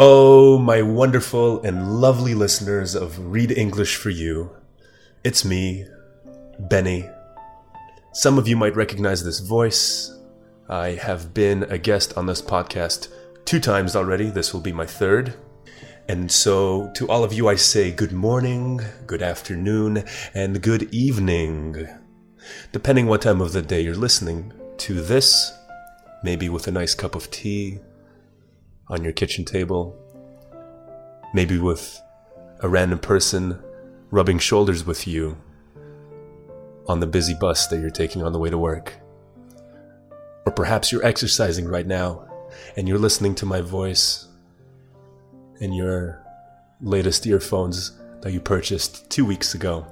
Oh, my wonderful and lovely listeners of Read English for You. It's me, Benny. Some of you might recognize this voice. I have been a guest on this podcast two times already. This will be my third. And so, to all of you, I say good morning, good afternoon, and good evening. Depending what time of the day you're listening to this, maybe with a nice cup of tea on your kitchen table, maybe with a random person rubbing shoulders with you on the busy bus that you're taking on the way to work. Or perhaps you're exercising right now and you're listening to my voice in your latest earphones that you purchased two weeks ago.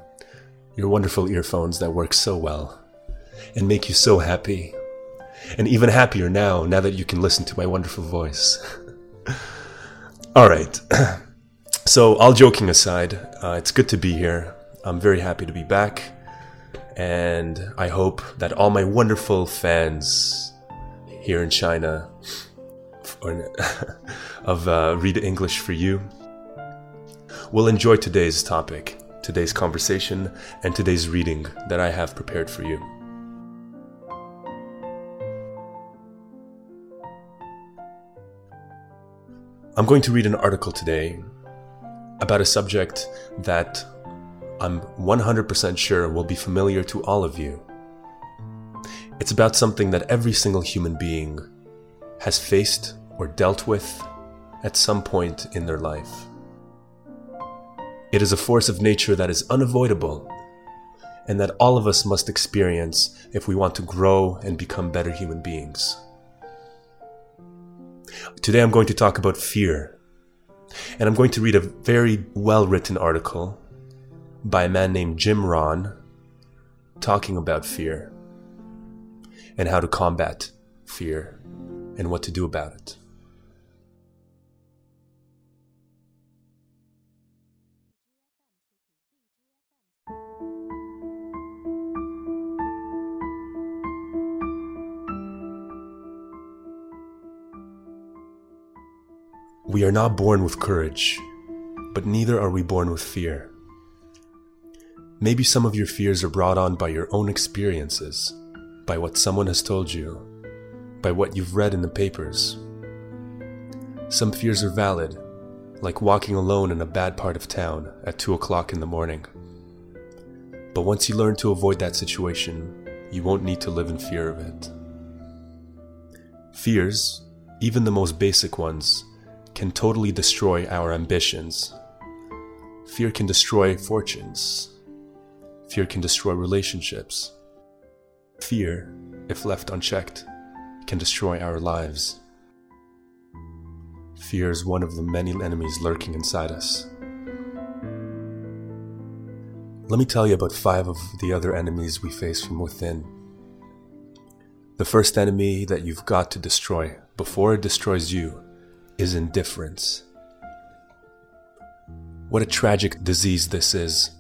Your wonderful earphones that work so well and make you so happy. And even happier now, now that you can listen to my wonderful voice. All right. So, all joking aside, uh, it's good to be here. I'm very happy to be back. And I hope that all my wonderful fans here in China of uh, Read English for You will enjoy today's topic, today's conversation, and today's reading that I have prepared for you. I'm going to read an article today about a subject that I'm 100% sure will be familiar to all of you. It's about something that every single human being has faced or dealt with at some point in their life. It is a force of nature that is unavoidable and that all of us must experience if we want to grow and become better human beings. Today I'm going to talk about fear and I'm going to read a very well written article by a man named Jim Rohn talking about fear and how to combat fear and what to do about it. We are not born with courage, but neither are we born with fear. Maybe some of your fears are brought on by your own experiences, by what someone has told you, by what you've read in the papers. Some fears are valid, like walking alone in a bad part of town at 2 o'clock in the morning. But once you learn to avoid that situation, you won't need to live in fear of it. Fears, even the most basic ones, can totally destroy our ambitions. Fear can destroy fortunes. Fear can destroy relationships. Fear, if left unchecked, can destroy our lives. Fear is one of the many enemies lurking inside us. Let me tell you about five of the other enemies we face from within. The first enemy that you've got to destroy before it destroys you is indifference. What a tragic disease this is.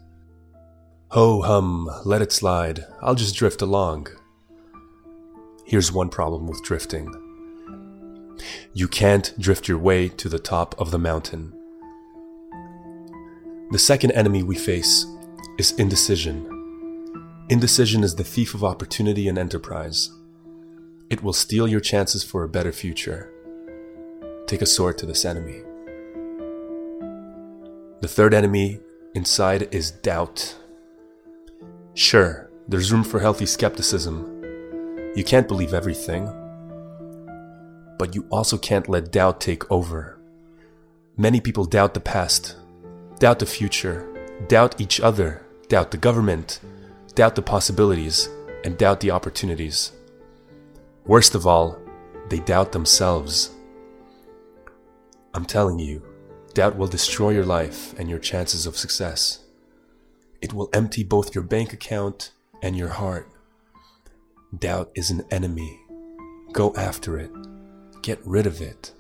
Ho hum, let it slide, I'll just drift along. Here's one problem with drifting you can't drift your way to the top of the mountain. The second enemy we face is indecision. Indecision is the thief of opportunity and enterprise. It will steal your chances for a better future take a sword to this enemy. The third enemy inside is doubt. Sure, there's room for healthy skepticism. You can't believe everything. But you also can't let doubt take over. Many people doubt the past, doubt the future, doubt each other, doubt the government, doubt the possibilities, and doubt the opportunities. Worst of all, they doubt themselves. I'm telling you, doubt will destroy your life and your chances of success. It will empty both your bank account and your heart. Doubt is an enemy. Go after it. Get rid of it.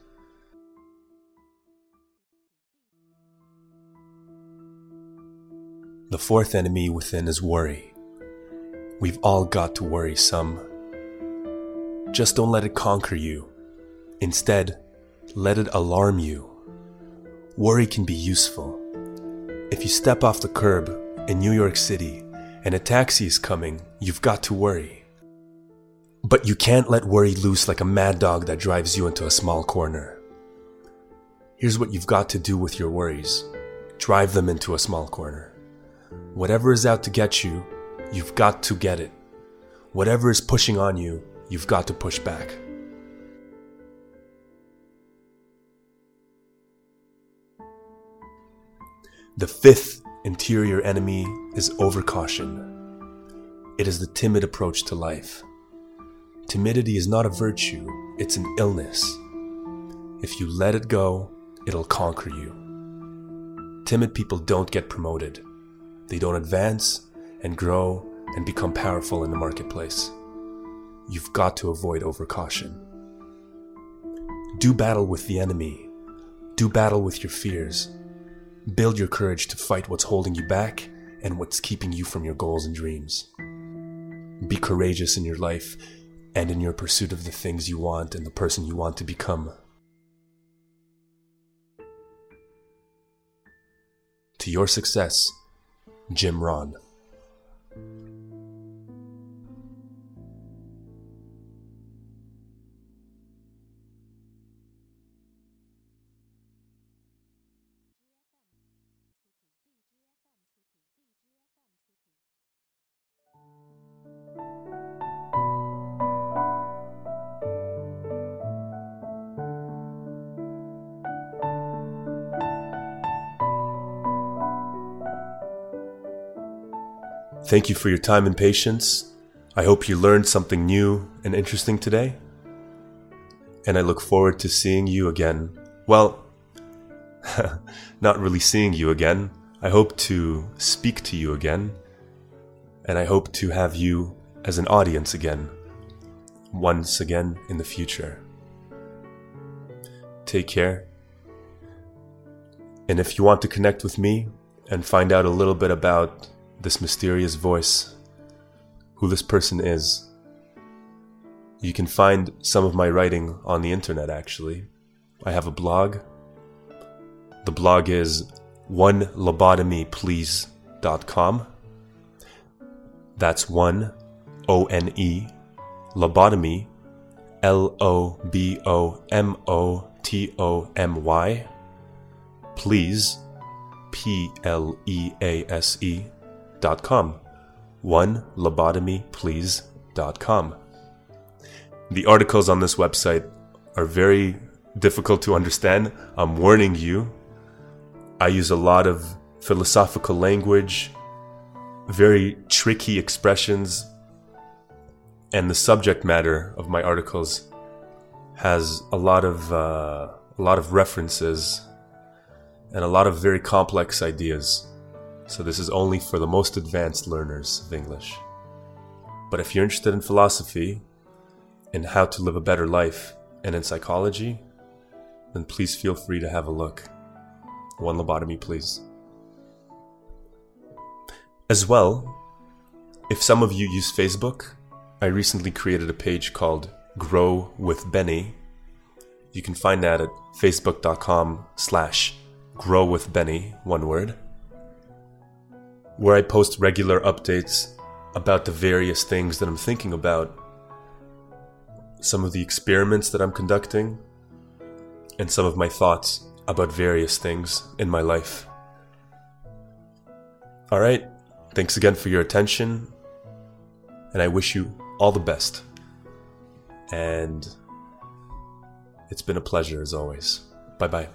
The fourth enemy within is worry. We've all got to worry some. Just don't let it conquer you. Instead, let it alarm you. worry can be useful. If you step off the curb in New York City and a taxi is coming, you've got to worry. But you can't let worry loose like a mad dog that drives you into a small corner. Here's what you've got to do with your worries drive them into a small corner. Whatever is out to get you, you've got to get it. Whatever is pushing on you, you've got to push back. The fifth interior enemy is overcaution. It is the timid approach to life. Timidity is not a virtue, it's an illness. If you let it go, it'll conquer you. Timid people don't get promoted. They don't advance and grow and become powerful in the marketplace. You've got to avoid overcaution. Do battle with the enemy. Do battle with your fears. Build your courage to fight what's holding you back and what's keeping you from your goals and dreams. Be courageous in your life and in your pursuit of the things you want and the person you want to become. To your success, Jim Rohn. Thank you for your time and patience. I hope you learned something new and interesting today. And I look forward to seeing you again. Well, not really seeing you again. I hope to speak to you again. And I hope to have you as an audience again, once again in the future. Take care. And if you want to connect with me and find out a little bit about this mysterious voice, who this person is. You can find some of my writing on the internet actually. I have a blog. The blog is one lobotomy onelobotomyplease.com. That's one O N E lobotomy L O B O M O T O M Y please P L E A S E lobotomyplease.com. One. The articles on this website are very difficult to understand. I'm warning you. I use a lot of philosophical language, very tricky expressions, and the subject matter of my articles has a lot of uh, a lot of references and a lot of very complex ideas so this is only for the most advanced learners of English. But if you're interested in philosophy, in how to live a better life, and in psychology, then please feel free to have a look. One lobotomy, please. As well, if some of you use Facebook, I recently created a page called Grow with Benny. You can find that at facebook.com slash grow with Benny, one word where I post regular updates about the various things that I'm thinking about, some of the experiments that I'm conducting, and some of my thoughts about various things in my life. Alright, thanks again for your attention, and I wish you all the best. And it's been a pleasure as always. Bye bye.